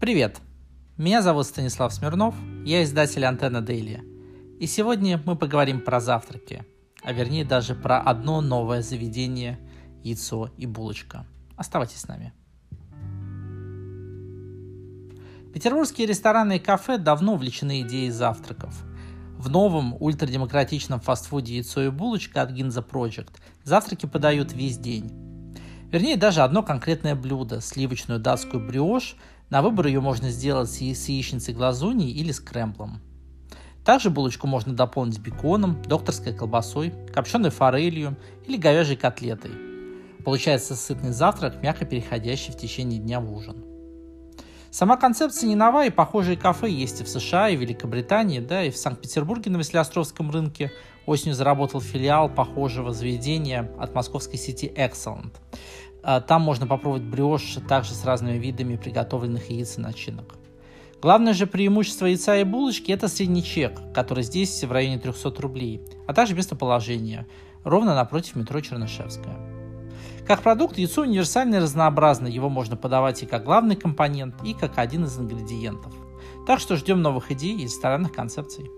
Привет! Меня зовут Станислав Смирнов, я издатель «Антенна Дейли». И сегодня мы поговорим про завтраки, а вернее даже про одно новое заведение – яйцо и булочка. Оставайтесь с нами. Петербургские рестораны и кафе давно увлечены идеей завтраков. В новом ультрадемократичном фастфуде «Яйцо и булочка» от Ginza Project завтраки подают весь день. Вернее, даже одно конкретное блюдо – сливочную датскую брioche. На выбор ее можно сделать с яичницей глазуньей или с кремблом. Также булочку можно дополнить беконом, докторской колбасой, копченой форелью или говяжьей котлетой. Получается сытный завтрак, мягко переходящий в течение дня в ужин. Сама концепция не нова, и похожие кафе есть и в США, и в Великобритании, да, и в Санкт-Петербурге на Василиостровском рынке осенью заработал филиал похожего заведения от московской сети Excellent. А, там можно попробовать брioш также с разными видами приготовленных яиц и начинок. Главное же преимущество яйца и булочки – это средний чек, который здесь в районе 300 рублей, а также местоположение, ровно напротив метро Чернышевская. Как продукт яйцо универсально и разнообразно, его можно подавать и как главный компонент, и как один из ингредиентов. Так что ждем новых идей и ресторанных концепций.